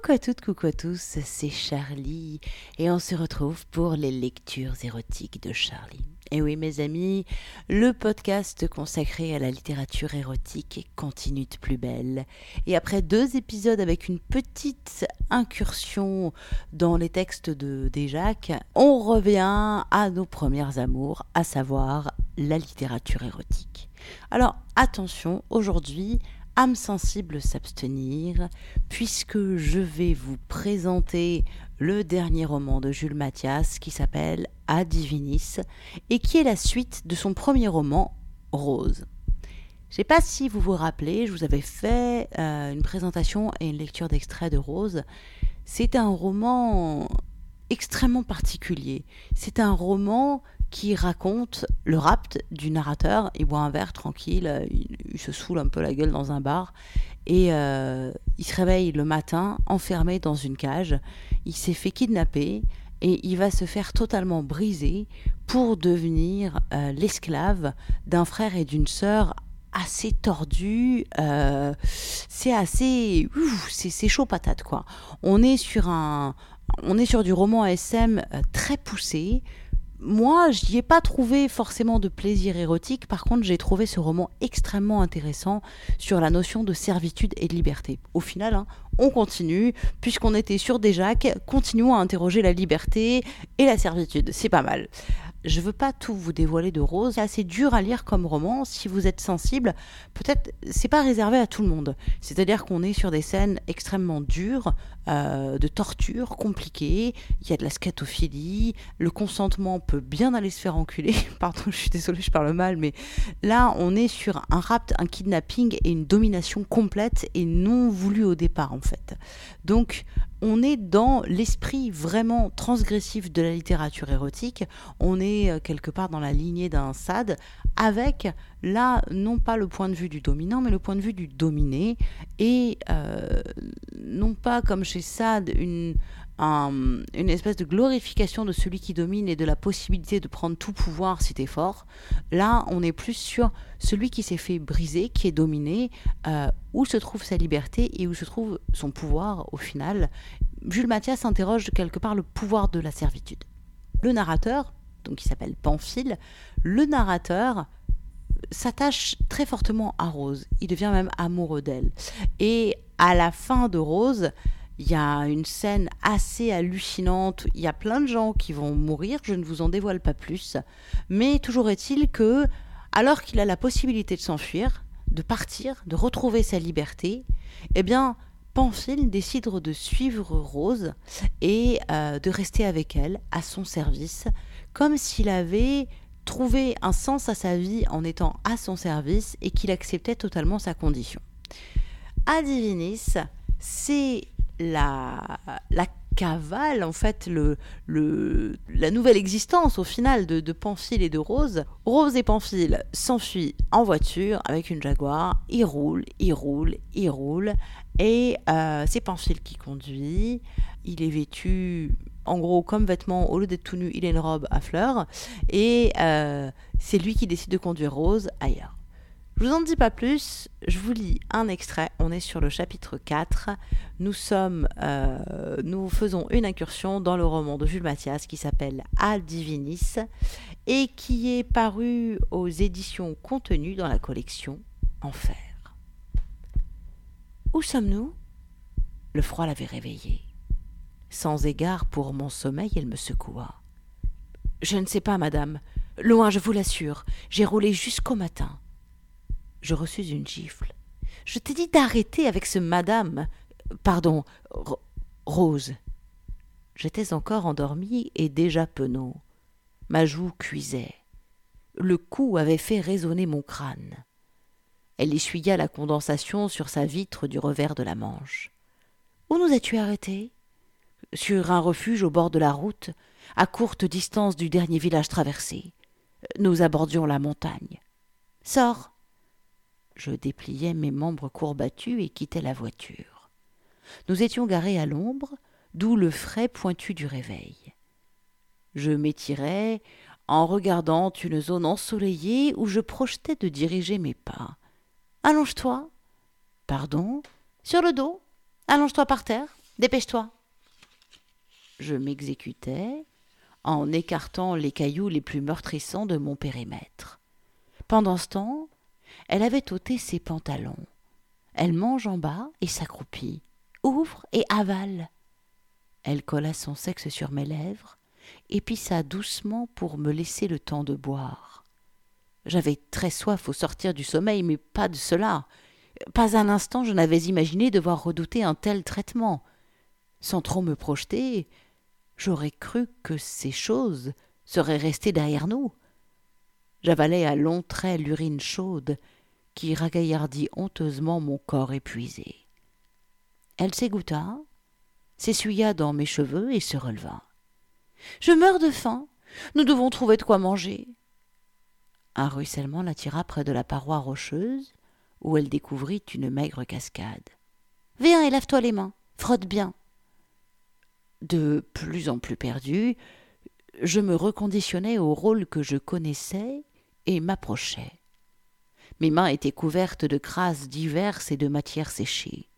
Coucou à toutes, coucou à tous, c'est Charlie et on se retrouve pour les lectures érotiques de Charlie. Et oui mes amis, le podcast consacré à la littérature érotique continue de plus belle. Et après deux épisodes avec une petite incursion dans les textes de Desjacques, on revient à nos premières amours, à savoir la littérature érotique. Alors attention, aujourd'hui, âme sensible s'abstenir, puisque je vais vous présenter le dernier roman de Jules Mathias qui s'appelle A Divinis et qui est la suite de son premier roman Rose. Je ne sais pas si vous vous rappelez, je vous avais fait euh, une présentation et une lecture d'extrait de Rose. C'est un roman extrêmement particulier. C'est un roman qui raconte le rapt du narrateur. Il boit un verre tranquille, il, se saoule un peu la gueule dans un bar et euh, il se réveille le matin enfermé dans une cage. Il s'est fait kidnapper et il va se faire totalement briser pour devenir euh, l'esclave d'un frère et d'une sœur assez tordus. Euh, c'est assez, c'est chaud patate quoi. On est sur un, on est sur du roman ASM très poussé moi, je n'y ai pas trouvé forcément de plaisir érotique. Par contre, j'ai trouvé ce roman extrêmement intéressant sur la notion de servitude et de liberté. Au final, hein, on continue, puisqu'on était sur Desjacques, continuons à interroger la liberté et la servitude. C'est pas mal. Je veux pas tout vous dévoiler de Rose. C'est assez dur à lire comme roman. Si vous êtes sensible, peut-être c'est pas réservé à tout le monde. C'est-à-dire qu'on est sur des scènes extrêmement dures, euh, de torture compliquées. Il y a de la scatophilie. Le consentement peut bien aller se faire enculer. Pardon, je suis désolée, je parle mal, mais là, on est sur un rapt, un kidnapping et une domination complète et non voulue au départ, en fait. Donc, on est dans l'esprit vraiment transgressif de la littérature érotique. On est euh, quelque part dans la lignée d'un Sade, avec là, non pas le point de vue du dominant, mais le point de vue du dominé. Et euh, non pas comme chez Sade, une, une espèce de glorification de celui qui domine et de la possibilité de prendre tout pouvoir si t'es fort. Là, on est plus sur celui qui s'est fait briser, qui est dominé, euh, où se trouve sa liberté et où se trouve son pouvoir au final. Jules Mathias interroge quelque part le pouvoir de la servitude. Le narrateur, donc qui s'appelle Pamphile, le narrateur s'attache très fortement à Rose. Il devient même amoureux d'elle. Et à la fin de Rose, il y a une scène assez hallucinante. Il y a plein de gens qui vont mourir. Je ne vous en dévoile pas plus. Mais toujours est-il que, alors qu'il a la possibilité de s'enfuir, de partir, de retrouver sa liberté, eh bien, Pamphile décide de suivre Rose et euh, de rester avec elle, à son service, comme s'il avait trouvé un sens à sa vie en étant à son service et qu'il acceptait totalement sa condition. À Divinis, c'est la, la cavale, en fait, le, le, la nouvelle existence au final de, de Pamphile et de Rose. Rose et Pamphile s'enfuient en voiture avec une Jaguar. Ils roulent, ils roulent, ils roulent. Et euh, c'est Pamphile qui conduit. Il est vêtu, en gros, comme vêtement, au lieu d'être tout nu, il a une robe à fleurs. Et euh, c'est lui qui décide de conduire Rose ailleurs. Je vous en dis pas plus, je vous lis un extrait. On est sur le chapitre 4. Nous sommes, euh, nous faisons une incursion dans le roman de Jules Mathias qui s'appelle A Divinis et qui est paru aux éditions contenues dans la collection Enfer. Où sommes-nous? Le froid l'avait réveillée. Sans égard pour mon sommeil, elle me secoua. Je ne sais pas, madame. Loin, je vous l'assure. J'ai roulé jusqu'au matin je reçus une gifle. Je t'ai dit d'arrêter avec ce madame. Pardon, Rose. J'étais encore endormi et déjà penaud. Ma joue cuisait. Le coup avait fait résonner mon crâne. Elle essuya la condensation sur sa vitre du revers de la manche. Où nous as-tu arrêtés? Sur un refuge au bord de la route, à courte distance du dernier village traversé. Nous abordions la montagne. Sors je dépliai mes membres courbattus et quittai la voiture. Nous étions garés à l'ombre, d'où le frais pointu du réveil. Je m'étirai en regardant une zone ensoleillée où je projetais de diriger mes pas. Allonge-toi. Pardon Sur le dos Allonge-toi par terre. Dépêche-toi. Je m'exécutais en écartant les cailloux les plus meurtrissants de mon périmètre. Pendant ce temps, elle avait ôté ses pantalons. Elle mange en bas et s'accroupit, ouvre et avale. Elle colla son sexe sur mes lèvres et pissa doucement pour me laisser le temps de boire. J'avais très soif au sortir du sommeil, mais pas de cela. Pas un instant je n'avais imaginé devoir redouter un tel traitement. Sans trop me projeter, j'aurais cru que ces choses seraient restées derrière nous. J'avalai à longs traits l'urine chaude qui ragaillardit honteusement mon corps épuisé. Elle s'égoutta, s'essuya dans mes cheveux et se releva. Je meurs de faim. Nous devons trouver de quoi manger. Un ruissellement l'attira près de la paroi rocheuse, où elle découvrit une maigre cascade. Viens et lave-toi les mains. Frotte bien. De plus en plus perdu, je me reconditionnais au rôle que je connaissais et m'approchais. Mes mains étaient couvertes de crasses diverses et de matières séchées.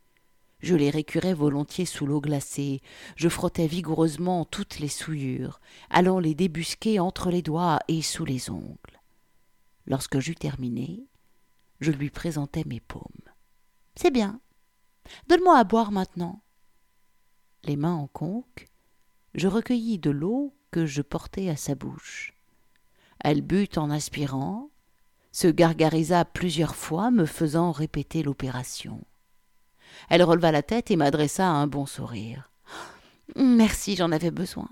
Je les récurais volontiers sous l'eau glacée, je frottais vigoureusement toutes les souillures, allant les débusquer entre les doigts et sous les ongles. Lorsque j'eus terminé, je lui présentai mes paumes. C'est bien. Donne-moi à boire maintenant. Les mains en conque, je recueillis de l'eau que je portais à sa bouche. Elle but en aspirant, se gargarisa plusieurs fois, me faisant répéter l'opération. Elle releva la tête et m'adressa un bon sourire. Merci, j'en avais besoin.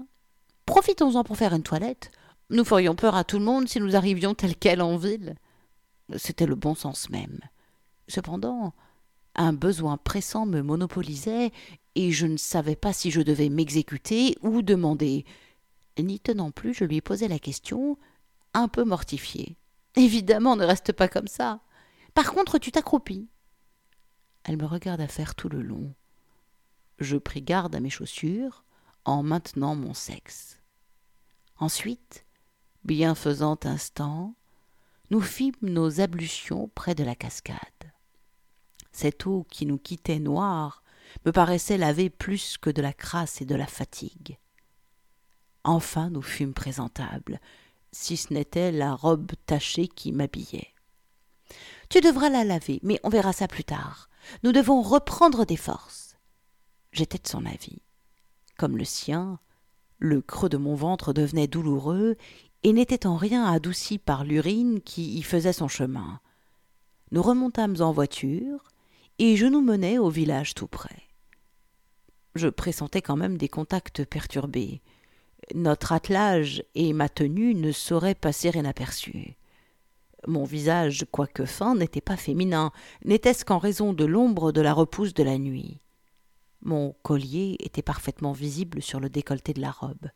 Profitons-en pour faire une toilette. Nous ferions peur à tout le monde si nous arrivions tel quel en ville. C'était le bon sens même. Cependant, un besoin pressant me monopolisait, et je ne savais pas si je devais m'exécuter ou demander. N'y tenant plus, je lui posai la question, un peu mortifiée. Évidemment, ne reste pas comme ça. Par contre, tu t'accroupis. Elle me regarda faire tout le long. Je pris garde à mes chaussures en maintenant mon sexe. Ensuite, bienfaisant instant, nous fîmes nos ablutions près de la cascade. Cette eau qui nous quittait noire me paraissait laver plus que de la crasse et de la fatigue. Enfin nous fûmes présentables, si ce n'était la robe tachée qui m'habillait. Tu devras la laver, mais on verra ça plus tard. Nous devons reprendre des forces. J'étais de son avis. Comme le sien, le creux de mon ventre devenait douloureux et n'était en rien adouci par l'urine qui y faisait son chemin. Nous remontâmes en voiture et je nous menai au village tout près. Je pressentais quand même des contacts perturbés. Notre attelage et ma tenue ne sauraient passer inaperçus. Mon visage, quoique fin, n'était pas féminin, n'était-ce qu'en raison de l'ombre de la repousse de la nuit. Mon collier était parfaitement visible sur le décolleté de la robe.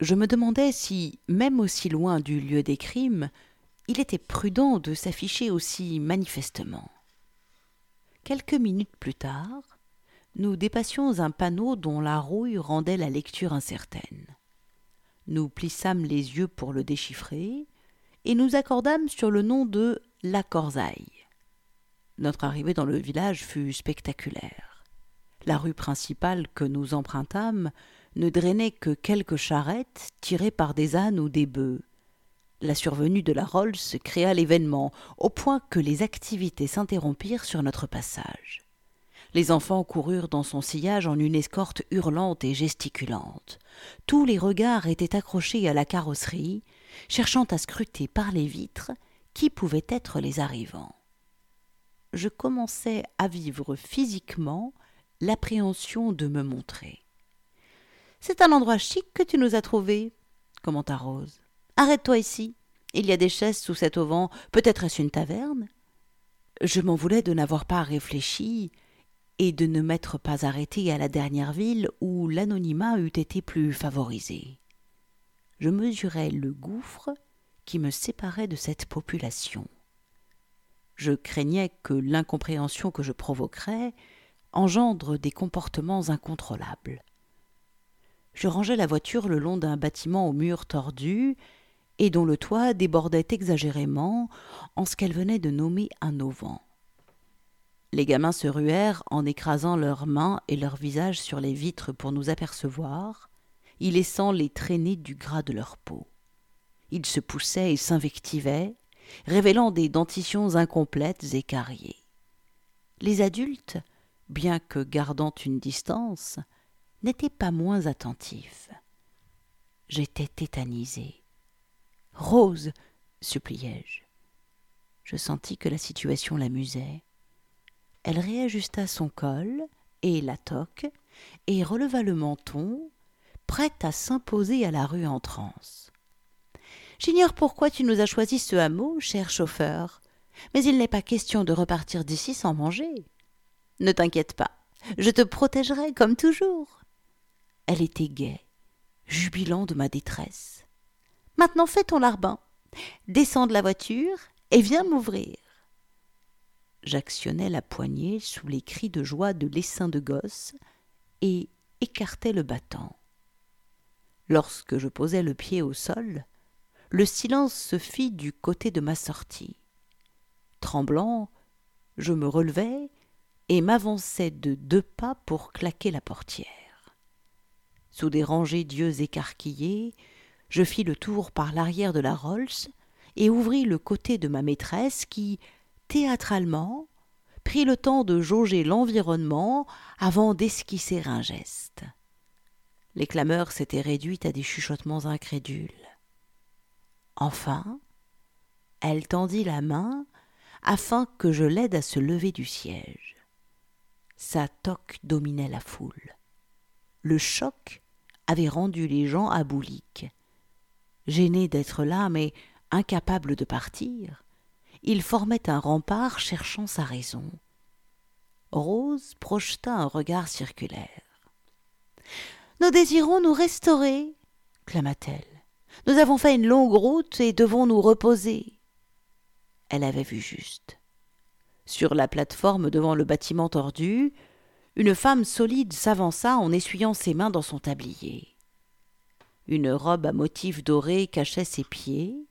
Je me demandais si, même aussi loin du lieu des crimes, il était prudent de s'afficher aussi manifestement. Quelques minutes plus tard, nous dépassions un panneau dont la rouille rendait la lecture incertaine. Nous plissâmes les yeux pour le déchiffrer, et nous accordâmes sur le nom de La Corzaille. Notre arrivée dans le village fut spectaculaire. La rue principale que nous empruntâmes ne drainait que quelques charrettes tirées par des ânes ou des bœufs. La survenue de la Rolls créa l'événement, au point que les activités s'interrompirent sur notre passage. Les enfants coururent dans son sillage en une escorte hurlante et gesticulante. Tous les regards étaient accrochés à la carrosserie, cherchant à scruter par les vitres qui pouvaient être les arrivants. Je commençais à vivre physiquement l'appréhension de me montrer. C'est un endroit chic que tu nous as trouvé, commenta Rose. Arrête-toi ici. Il y a des chaises sous cet auvent. Peut-être est-ce une taverne? Je m'en voulais de n'avoir pas réfléchi et de ne m'être pas arrêté à la dernière ville où l'anonymat eût été plus favorisé je mesurais le gouffre qui me séparait de cette population. Je craignais que l'incompréhension que je provoquerais engendre des comportements incontrôlables. Je rangeai la voiture le long d'un bâtiment aux murs tordus et dont le toit débordait exagérément en ce qu'elle venait de nommer un auvent. Les gamins se ruèrent en écrasant leurs mains et leurs visages sur les vitres pour nous apercevoir, y laissant les traînées du gras de leur peau. Ils se poussaient et s'invectivaient, révélant des dentitions incomplètes et carriées. Les adultes, bien que gardant une distance, n'étaient pas moins attentifs. J'étais tétanisé. Rose, suppliai-je. Je sentis que la situation l'amusait. Elle réajusta son col et la toque et releva le menton, prête à s'imposer à la rue en transe. J'ignore pourquoi tu nous as choisi ce hameau, cher chauffeur, mais il n'est pas question de repartir d'ici sans manger. Ne t'inquiète pas, je te protégerai comme toujours. Elle était gaie, jubilant de ma détresse. Maintenant fais ton larbin, descends de la voiture et viens m'ouvrir. J'actionnais la poignée sous les cris de joie de l'essaim de gosse et écartais le battant. Lorsque je posai le pied au sol, le silence se fit du côté de ma sortie. Tremblant, je me relevai et m'avançai de deux pas pour claquer la portière. Sous des rangées d'yeux écarquillés, je fis le tour par l'arrière de la Rolls et ouvris le côté de ma maîtresse qui, théâtralement, prit le temps de jauger l'environnement avant d'esquisser un geste. Les clameurs s'étaient réduites à des chuchotements incrédules. Enfin, elle tendit la main afin que je l'aide à se lever du siège. Sa toque dominait la foule. Le choc avait rendu les gens abouliques. Gêné d'être là, mais incapable de partir, il formait un rempart cherchant sa raison. Rose projeta un regard circulaire. Nous désirons nous restaurer, clama-t-elle. Nous avons fait une longue route et devons nous reposer. Elle avait vu juste. Sur la plateforme devant le bâtiment tordu, une femme solide s'avança en essuyant ses mains dans son tablier. Une robe à motifs dorés cachait ses pieds,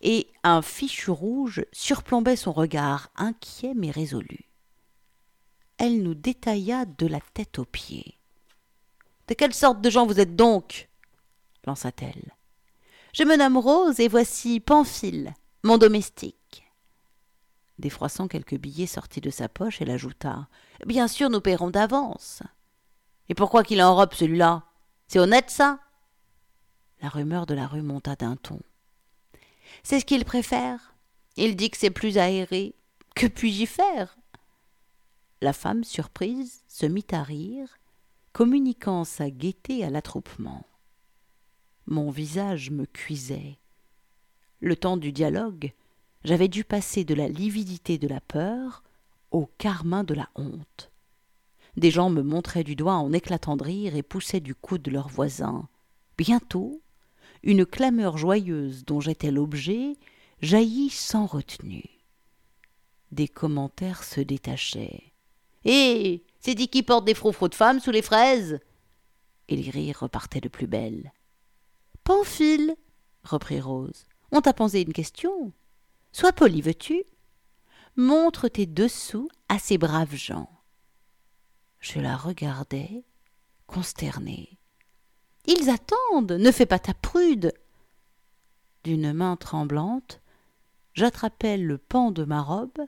et un fichu rouge surplombait son regard inquiet mais résolu. Elle nous détailla de la tête aux pieds. De quelle sorte de gens vous êtes donc? lança-t-elle. Je me nomme Rose et voici Pamphile, mon domestique. Défroissant quelques billets sortis de sa poche, elle ajouta Bien sûr, nous paierons d'avance. Et pourquoi qu'il est en robe, celui-là? C'est honnête, ça? La rumeur de la rue monta d'un ton. C'est ce qu'il préfère. Il dit que c'est plus aéré. Que puis-je faire? La femme, surprise, se mit à rire, communiquant sa gaieté à l'attroupement. Mon visage me cuisait. Le temps du dialogue, j'avais dû passer de la lividité de la peur au carmin de la honte. Des gens me montraient du doigt en éclatant de rire et poussaient du coude leurs voisins. Bientôt, une clameur joyeuse dont j'étais l'objet jaillit sans retenue. Des commentaires se détachaient. Hé C'est dit qui porte des froufrous de femmes sous les fraises Et les rires repartaient de plus belle. Pamphile reprit Rose. On t'a posé une question. Sois poli, veux-tu? Montre tes dessous à ces braves gens. Je la regardais, consternée. Ils attendent. Ne fais pas ta prude. D'une main tremblante, j'attrapais le pan de ma robe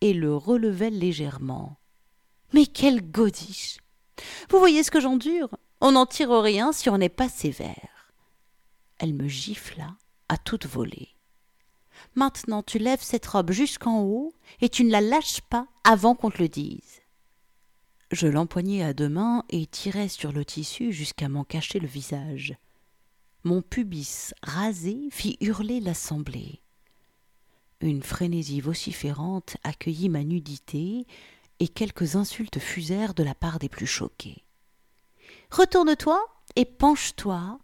et le relevai légèrement. Mais quelle godiche Vous voyez ce que j'endure? On n'en tire rien si on n'est pas sévère. Elle me gifla à toute volée. Maintenant tu lèves cette robe jusqu'en haut et tu ne la lâches pas avant qu'on te le dise. Je l'empoignai à deux mains et tirai sur le tissu jusqu'à m'en cacher le visage. Mon pubis rasé fit hurler l'assemblée. Une frénésie vociférante accueillit ma nudité et quelques insultes fusèrent de la part des plus choqués. Retourne-toi et penche-toi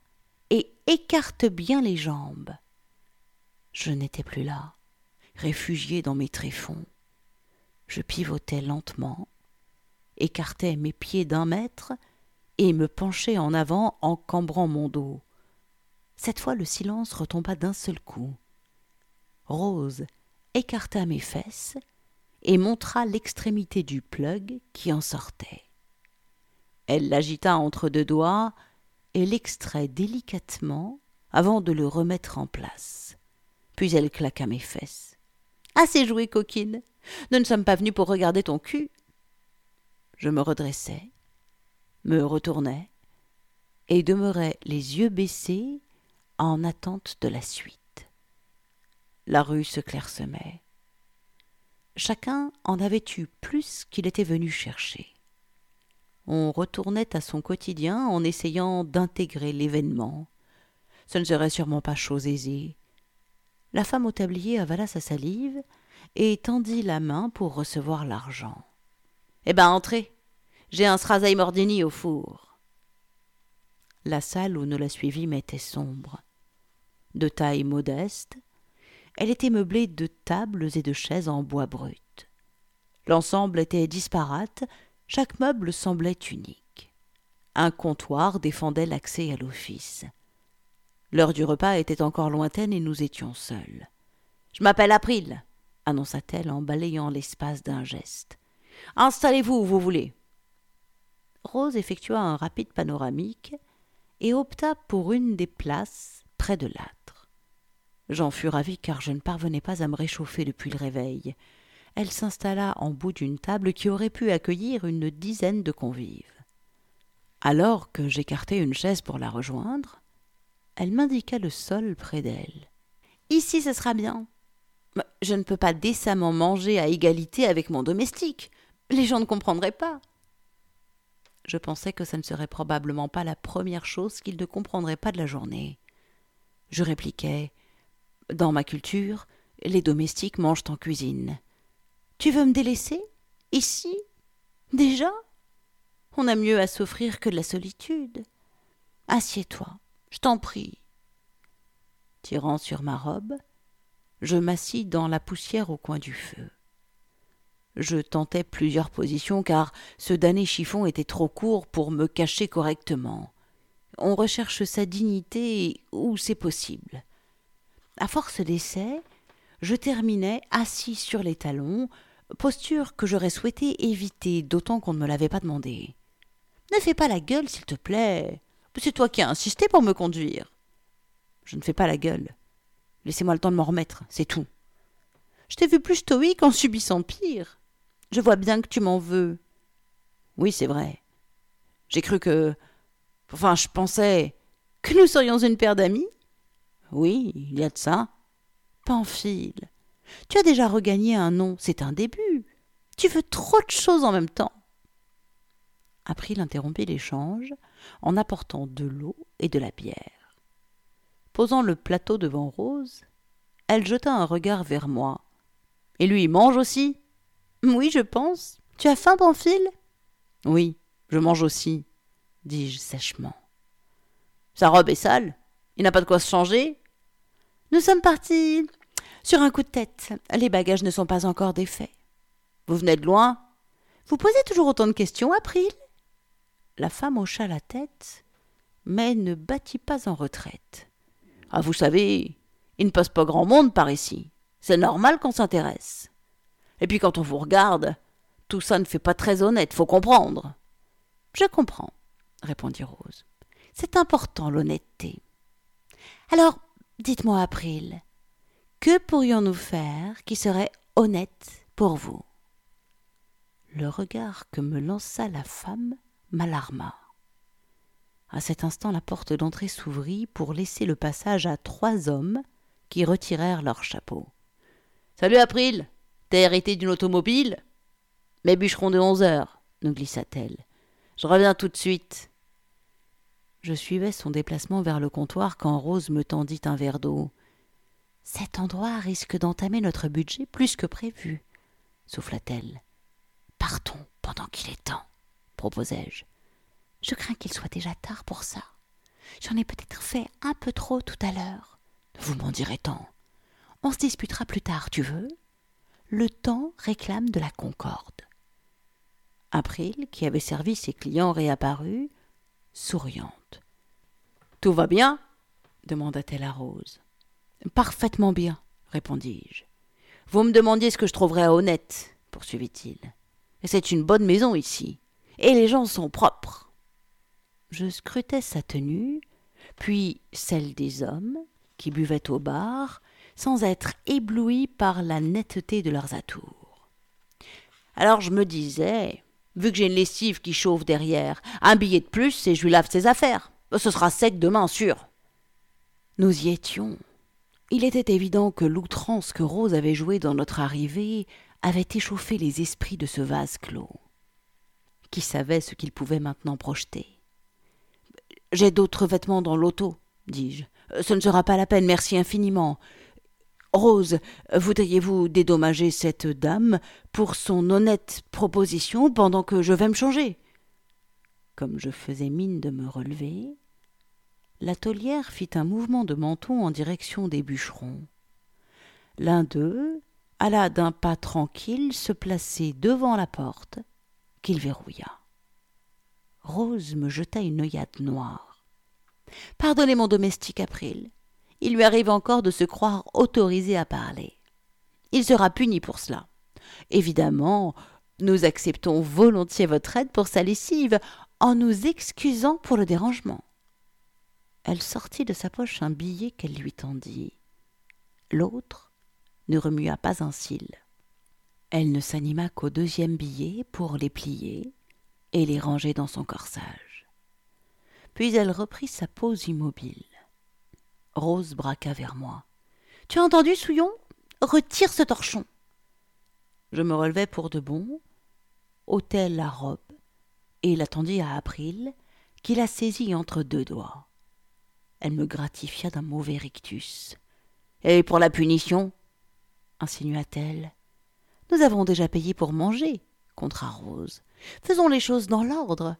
et écarte bien les jambes. Je n'étais plus là, réfugié dans mes tréfonds. Je pivotais lentement, écartais mes pieds d'un mètre et me penchais en avant en cambrant mon dos. Cette fois le silence retomba d'un seul coup. Rose écarta mes fesses et montra l'extrémité du plug qui en sortait. Elle l'agita entre deux doigts et l'extrait délicatement avant de le remettre en place. Puis elle claqua mes fesses. Assez joué, coquine. Nous ne sommes pas venus pour regarder ton cul. Je me redressai, me retournai et demeurai les yeux baissés en attente de la suite. La rue se clairsemait. Chacun en avait eu plus qu'il était venu chercher. On retournait à son quotidien en essayant d'intégrer l'événement. Ce ne serait sûrement pas chose aisée. La femme au tablier avala sa salive et tendit la main pour recevoir l'argent. Eh ben, entrez. J'ai un srasaï mordini au four. La salle où nous la suivîmes était sombre. De taille modeste, elle était meublée de tables et de chaises en bois brut. L'ensemble était disparate, chaque meuble semblait unique. Un comptoir défendait l'accès à l'office. L'heure du repas était encore lointaine et nous étions seuls. Je m'appelle April, annonça-t-elle en balayant l'espace d'un geste. Installez-vous où vous voulez. Rose effectua un rapide panoramique et opta pour une des places près de l'âtre. J'en fus ravi car je ne parvenais pas à me réchauffer depuis le réveil. Elle s'installa en bout d'une table qui aurait pu accueillir une dizaine de convives. Alors que j'écartai une chaise pour la rejoindre, elle m'indiqua le sol près d'elle. Ici, ce sera bien. Je ne peux pas décemment manger à égalité avec mon domestique. Les gens ne comprendraient pas. Je pensais que ça ne serait probablement pas la première chose qu'ils ne comprendraient pas de la journée. Je répliquai. Dans ma culture, les domestiques mangent en cuisine. Tu veux me délaisser? Ici? Déjà? On a mieux à s'offrir que de la solitude. Assieds-toi, je t'en prie. Tirant sur ma robe, je m'assis dans la poussière au coin du feu. Je tentais plusieurs positions car ce damné chiffon était trop court pour me cacher correctement. On recherche sa dignité où c'est possible. À force d'essais, je terminais assis sur les talons, posture que j'aurais souhaité éviter, d'autant qu'on ne me l'avait pas demandé. Ne fais pas la gueule, s'il te plaît. C'est toi qui as insisté pour me conduire. Je ne fais pas la gueule. Laissez-moi le temps de m'en remettre, c'est tout. Je t'ai vu plus stoïque en subissant pire. Je vois bien que tu m'en veux. Oui, c'est vrai. J'ai cru que. Enfin, je pensais que nous serions une paire d'amis. Oui, il y a de ça. Pamphile, tu as déjà regagné un nom, c'est un début. Tu veux trop de choses en même temps. April interrompit l'échange en apportant de l'eau et de la bière. Posant le plateau devant Rose, elle jeta un regard vers moi. Et lui mange aussi? Oui, je pense. Tu as faim, Pamphile? Oui, je mange aussi, dis-je sèchement. Sa robe est sale. Il n'a pas de quoi se changer. Nous sommes partis sur un coup de tête. Les bagages ne sont pas encore défaits. Vous venez de loin Vous posez toujours autant de questions, April La femme hocha la tête, mais ne battit pas en retraite. Ah, vous savez, il ne passe pas grand monde par ici. C'est normal qu'on s'intéresse. Et puis quand on vous regarde, tout ça ne fait pas très honnête, faut comprendre. Je comprends, répondit Rose. C'est important l'honnêteté. Alors, dites-moi, April, que pourrions-nous faire qui serait honnête pour vous? Le regard que me lança la femme m'alarma. À cet instant, la porte d'entrée s'ouvrit pour laisser le passage à trois hommes qui retirèrent leurs chapeaux. Salut April T'as hérité d'une automobile Mes bûcherons de onze heures, nous glissa-t-elle. Je reviens tout de suite. Je suivais son déplacement vers le comptoir quand Rose me tendit un verre d'eau. Cet endroit risque d'entamer notre budget plus que prévu, souffla-t-elle. Partons pendant qu'il est temps, proposai-je. Je crains qu'il soit déjà tard pour ça. J'en ai peut-être fait un peu trop tout à l'heure. Vous m'en direz tant. On se disputera plus tard, tu veux? Le temps réclame de la concorde. April, qui avait servi ses clients, réapparut, souriante. Tout va bien? demanda-t-elle à Rose. Parfaitement bien, répondis-je. Vous me demandiez ce que je trouverais honnête. poursuivit-il. C'est une bonne maison ici. Et les gens sont propres. Je scrutais sa tenue, puis celle des hommes, qui buvaient au bar, sans être éblouis par la netteté de leurs atours. Alors je me disais, vu que j'ai une lessive qui chauffe derrière, un billet de plus et je lui lave ses affaires. Ce sera sec demain, sûr. Nous y étions. Il était évident que l'outrance que Rose avait jouée dans notre arrivée avait échauffé les esprits de ce vase clos. Qui savait ce qu'il pouvait maintenant projeter J'ai d'autres vêtements dans l'auto, dis-je. Ce ne sera pas la peine, merci infiniment. Rose, voudriez-vous dédommager cette dame pour son honnête proposition pendant que je vais me changer? Comme je faisais mine de me relever, la taulière fit un mouvement de menton en direction des bûcherons. L'un d'eux alla d'un pas tranquille se placer devant la porte, qu'il verrouilla. Rose me jeta une œillade noire. Pardonnez mon domestique April, il lui arrive encore de se croire autorisé à parler. Il sera puni pour cela. Évidemment, nous acceptons volontiers votre aide pour sa lessive, en nous excusant pour le dérangement. Elle sortit de sa poche un billet qu'elle lui tendit. L'autre ne remua pas un cil. Elle ne s'anima qu'au deuxième billet pour les plier et les ranger dans son corsage. Puis elle reprit sa pose immobile. Rose braqua vers moi. Tu as entendu, Souillon? Retire ce torchon. Je me relevai pour de bon, ôtai la robe et l'attendis à April, qui la saisit entre deux doigts. Elle me gratifia d'un mauvais rictus. Et pour la punition insinua-t-elle. Nous avons déjà payé pour manger, contra Rose. Faisons les choses dans l'ordre.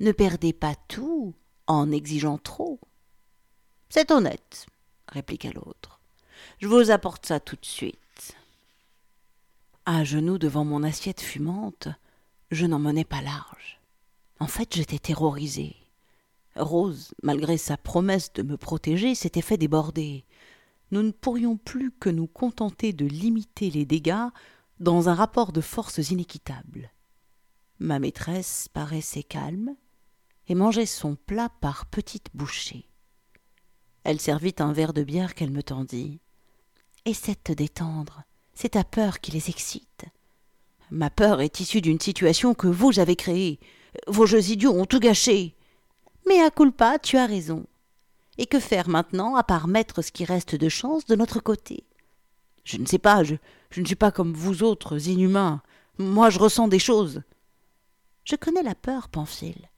Ne perdez pas tout en exigeant trop. C'est honnête, répliqua l'autre. Je vous apporte ça tout de suite. À genoux devant mon assiette fumante, je n'en menais pas large. En fait, j'étais terrorisé. Rose, malgré sa promesse de me protéger, s'était fait déborder. Nous ne pourrions plus que nous contenter de limiter les dégâts dans un rapport de forces inéquitable. Ma maîtresse paraissait calme et mangeait son plat par petites bouchées. Elle servit un verre de bière qu'elle me tendit. Essaie de te détendre. C'est ta peur qui les excite. Ma peur est issue d'une situation que vous avez créée. Vos jeux idiots ont tout gâché. Mais à culpa, tu as raison. Et que faire maintenant, à part mettre ce qui reste de chance de notre côté? Je ne sais pas, je, ne suis pas comme vous autres, inhumains. Moi, je ressens des choses. Je connais la peur, Pamphile.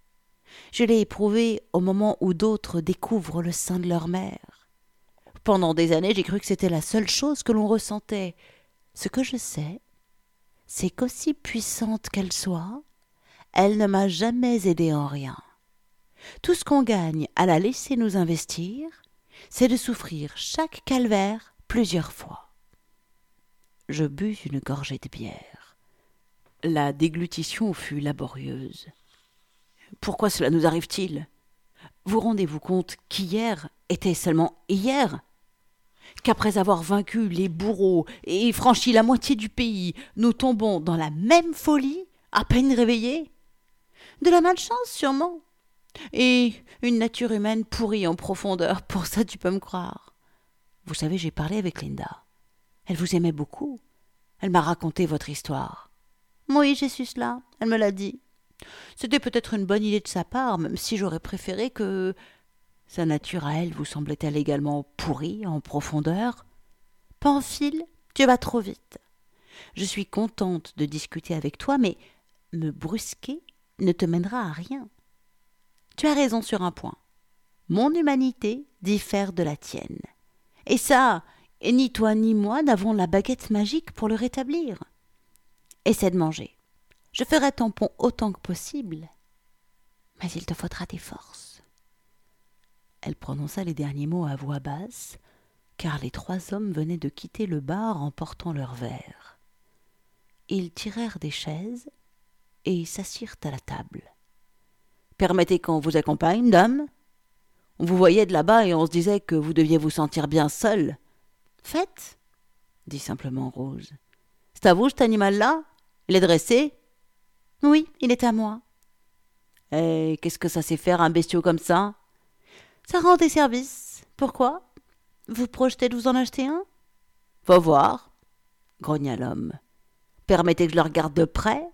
Je l'ai éprouvé au moment où d'autres découvrent le sein de leur mère. Pendant des années, j'ai cru que c'était la seule chose que l'on ressentait. Ce que je sais, c'est qu'aussi puissante qu'elle soit, elle ne m'a jamais aidé en rien. Tout ce qu'on gagne à la laisser nous investir, c'est de souffrir chaque calvaire plusieurs fois. Je bus une gorgée de bière. La déglutition fut laborieuse. Pourquoi cela nous arrive-t-il? Vous rendez-vous compte qu'hier était seulement hier? Qu'après avoir vaincu les bourreaux et franchi la moitié du pays, nous tombons dans la même folie, à peine réveillés? De la malchance, sûrement. Et une nature humaine pourrie en profondeur, pour ça tu peux me croire. Vous savez, j'ai parlé avec Linda. Elle vous aimait beaucoup. Elle m'a raconté votre histoire. Oui, j'ai su cela. Elle me l'a dit. C'était peut-être une bonne idée de sa part, même si j'aurais préféré que. Sa nature à elle vous semblait-elle également pourrie en profondeur Pamphile, tu vas trop vite. Je suis contente de discuter avec toi, mais me brusquer ne te mènera à rien. Tu as raison sur un point. Mon humanité diffère de la tienne. Et ça, ni toi ni moi n'avons la baguette magique pour le rétablir. Essaie de manger. Je ferai tampon autant que possible, mais il te faudra des forces. Elle prononça les derniers mots à voix basse, car les trois hommes venaient de quitter le bar en portant leurs verres. Ils tirèrent des chaises et s'assirent à la table. Permettez qu'on vous accompagne, dame? On vous voyait de là-bas et on se disait que vous deviez vous sentir bien seule. Faites dit simplement Rose. C'est à vous cet animal-là? Il est dressé? Oui, il est à moi. Et qu'est-ce que ça sait faire un bestiau comme ça? Ça rend des services. Pourquoi? Vous projetez de vous en acheter un? Va voir, grogna l'homme. Permettez que je le regarde de près?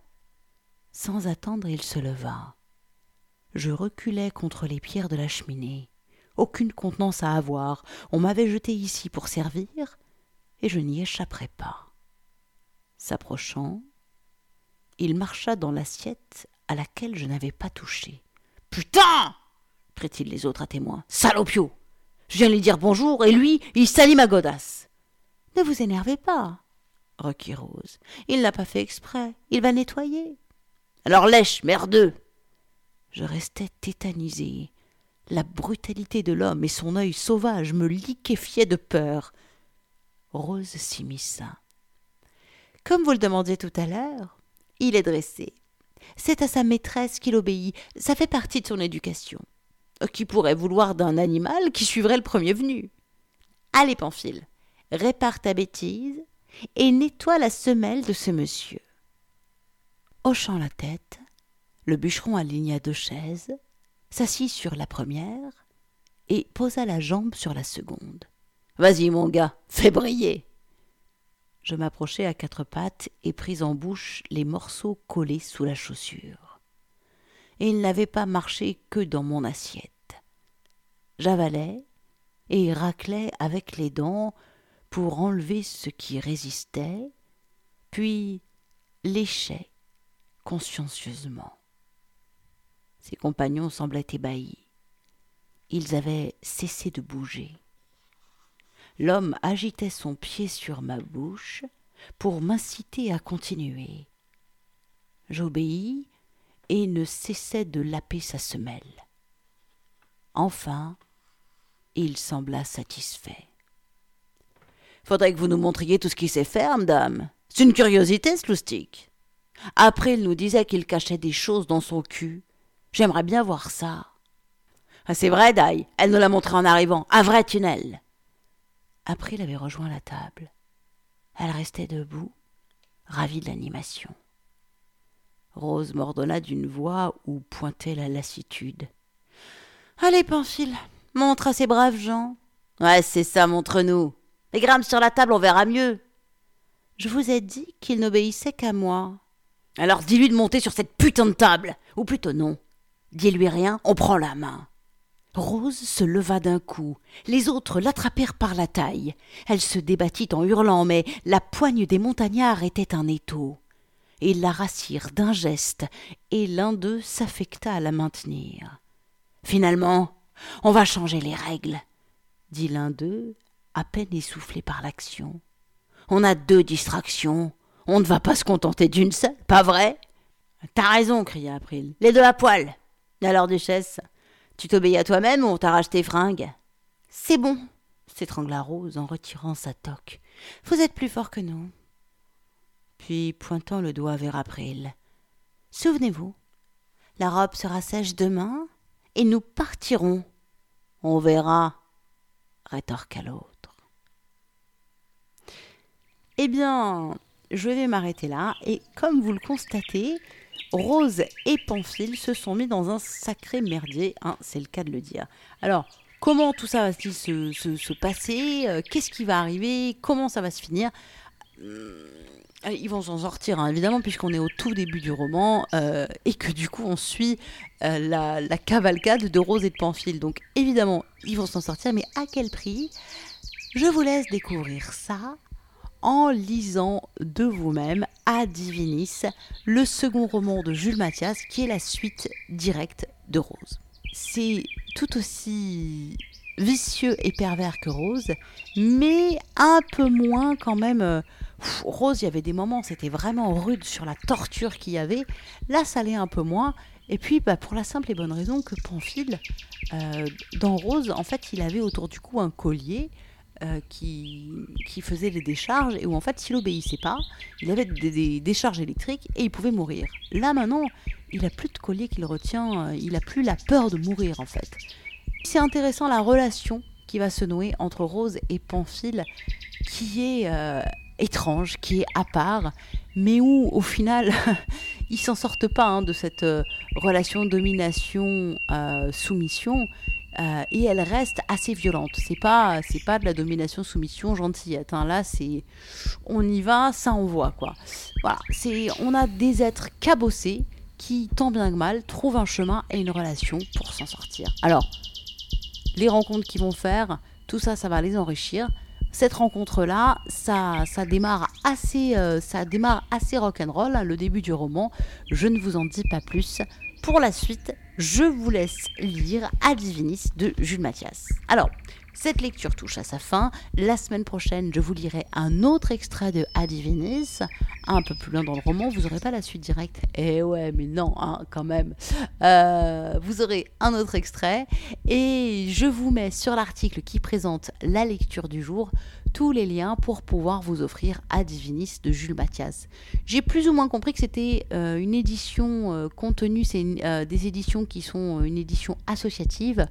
Sans attendre, il se leva. Je reculai contre les pierres de la cheminée. Aucune contenance à avoir. On m'avait jeté ici pour servir, et je n'y échapperai pas. S'approchant, il marcha dans l'assiette à laquelle je n'avais pas touché. Putain prit-il les autres à témoin. Salopio Je viens lui dire bonjour, et lui, il salit ma godasse. Ne vous énervez pas, requit Rose. Il n'a pas fait exprès. Il va nettoyer. Alors lèche, merdeux Je restais tétanisé. La brutalité de l'homme et son œil sauvage me liquéfiaient de peur. Rose s'immisça. Comme vous le demandiez tout à l'heure, il est dressé. C'est à sa maîtresse qu'il obéit, ça fait partie de son éducation. Qui pourrait vouloir d'un animal qui suivrait le premier venu Allez, Pamphile, répare ta bêtise et nettoie la semelle de ce monsieur. Hochant la tête, le bûcheron aligna deux chaises, s'assit sur la première et posa la jambe sur la seconde. Vas-y, mon gars, fais briller. Je m'approchai à quatre pattes et pris en bouche les morceaux collés sous la chaussure. Et il n'avait pas marché que dans mon assiette. J'avalais et raclais avec les dents pour enlever ce qui résistait, puis léchais consciencieusement. Ses compagnons semblaient ébahis. Ils avaient cessé de bouger. L'homme agitait son pied sur ma bouche pour m'inciter à continuer. J'obéis et ne cessais de laper sa semelle. Enfin, il sembla satisfait. Faudrait que vous nous montriez tout ce qu'il sait faire, madame. C'est une curiosité, ce loustic. Après, il nous disait qu'il cachait des choses dans son cul. J'aimerais bien voir ça. Ah, c'est vrai, Dai. Elle nous l'a montré en arrivant. Un vrai tunnel. Après, il avait rejoint la table. Elle restait debout, ravie de l'animation. Rose m'ordonna d'une voix où pointait la lassitude. Allez, Pamphile, montre à ces braves gens. Ouais, c'est ça, montre-nous. Les grammes sur la table, on verra mieux. Je vous ai dit qu'il n'obéissait qu'à moi. Alors dis-lui de monter sur cette putain de table. Ou plutôt non. Dis-lui rien, on prend la main. Rose se leva d'un coup. Les autres l'attrapèrent par la taille. Elle se débattit en hurlant, mais la poigne des montagnards était un étau. Ils la rassirent d'un geste, et l'un d'eux s'affecta à la maintenir. Finalement, on va changer les règles, dit l'un d'eux à peine essoufflé par l'action. On a deux distractions. On ne va pas se contenter d'une seule, pas vrai T'as raison, cria April. Les deux à poil. Alors, duchesse, tu t'obéis à toi-même ou on t'arrache tes fringues C'est bon, s'étrangla Rose en retirant sa toque. Vous êtes plus fort que nous. Puis, pointant le doigt vers April. Souvenez-vous, la robe sera sèche demain et nous partirons. On verra, rétorqua l'autre. Eh bien, je vais m'arrêter là. Et comme vous le constatez, Rose et Pamphile se sont mis dans un sacré merdier, hein, c'est le cas de le dire. Alors, comment tout ça va-t-il se, passer? Euh, Qu'est-ce qui va arriver? Comment ça va se finir? Euh, ils vont s'en sortir, hein, évidemment, puisqu'on est au tout début du roman euh, et que du coup on suit la, la, cavalcade de Rose et de Pamphile. Donc évidemment, ils vont s'en sortir, mais à quel prix? Je vous laisse découvrir ça en lisant de vous-même à Divinis, le second roman de Jules Mathias, qui est la suite directe de Rose. C'est tout aussi vicieux et pervers que Rose, mais un peu moins quand même. Euh, Rose, il y avait des moments, c'était vraiment rude sur la torture qu'il y avait. Là, ça allait un peu moins. Et puis, bah, pour la simple et bonne raison que Pamphile, euh, dans Rose, en fait, il avait autour du cou un collier euh, qui, qui faisait des décharges et où en fait s'il obéissait pas, il avait des, décharges électriques et il pouvait mourir. Là maintenant, il a plus de collier qu'il retient, euh, il a plus la peur de mourir en fait. C'est intéressant la relation qui va se nouer entre Rose et Pamphile qui est euh, étrange, qui est à part, mais où au final ils s'en sortent pas hein, de cette relation domination-soumission. Euh, et elle reste assez violente. C'est pas, c'est pas de la domination soumission gentillette. Hein. Là, c'est, on y va, ça envoie quoi. Voilà, c'est, on a des êtres cabossés qui, tant bien que mal, trouvent un chemin et une relation pour s'en sortir. Alors, les rencontres qu'ils vont faire, tout ça, ça va les enrichir. Cette rencontre-là, ça, ça démarre assez, euh, ça démarre assez rock'n'roll, hein, le début du roman. Je ne vous en dis pas plus. Pour la suite, je vous laisse lire Adivinis de Jules Mathias. Alors, cette lecture touche à sa fin. La semaine prochaine, je vous lirai un autre extrait de Adivinis, un peu plus loin dans le roman. Vous n'aurez pas la suite directe. Eh ouais, mais non, hein, quand même. Euh, vous aurez un autre extrait. Et je vous mets sur l'article qui présente la lecture du jour tous les liens pour pouvoir vous offrir Adivinis de Jules Mathias. J'ai plus ou moins compris que c'était euh, une édition euh, contenue, c'est euh, des éditions qui sont une édition associative.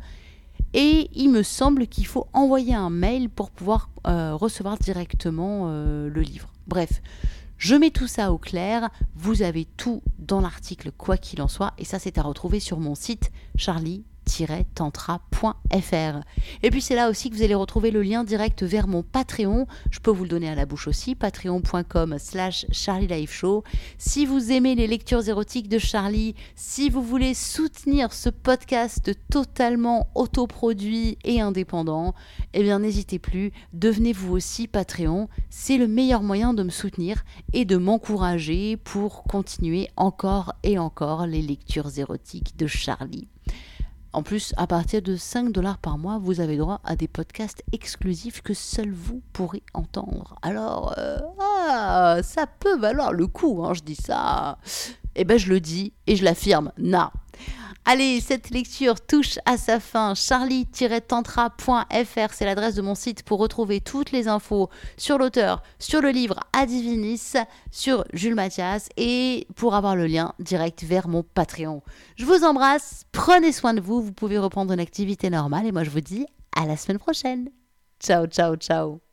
Et il me semble qu'il faut envoyer un mail pour pouvoir recevoir directement le livre. Bref, je mets tout ça au clair. Vous avez tout dans l'article, quoi qu'il en soit. Et ça, c'est à retrouver sur mon site charlie tantra.fr. Et puis c'est là aussi que vous allez retrouver le lien direct vers mon Patreon. Je peux vous le donner à la bouche aussi, patreon.com slash Charlie Show. Si vous aimez les lectures érotiques de Charlie, si vous voulez soutenir ce podcast totalement autoproduit et indépendant, eh bien n'hésitez plus, devenez vous aussi Patreon. C'est le meilleur moyen de me soutenir et de m'encourager pour continuer encore et encore les lectures érotiques de Charlie. En plus, à partir de 5 dollars par mois, vous avez droit à des podcasts exclusifs que seul vous pourrez entendre. Alors, euh, ah, ça peut valoir le coup, hein, je dis ça. Eh ben, je le dis et je l'affirme. Na. Allez, cette lecture touche à sa fin. charlie-tantra.fr, c'est l'adresse de mon site pour retrouver toutes les infos sur l'auteur, sur le livre Adivinis, sur Jules Mathias et pour avoir le lien direct vers mon Patreon. Je vous embrasse, prenez soin de vous, vous pouvez reprendre une activité normale et moi je vous dis à la semaine prochaine. Ciao, ciao, ciao.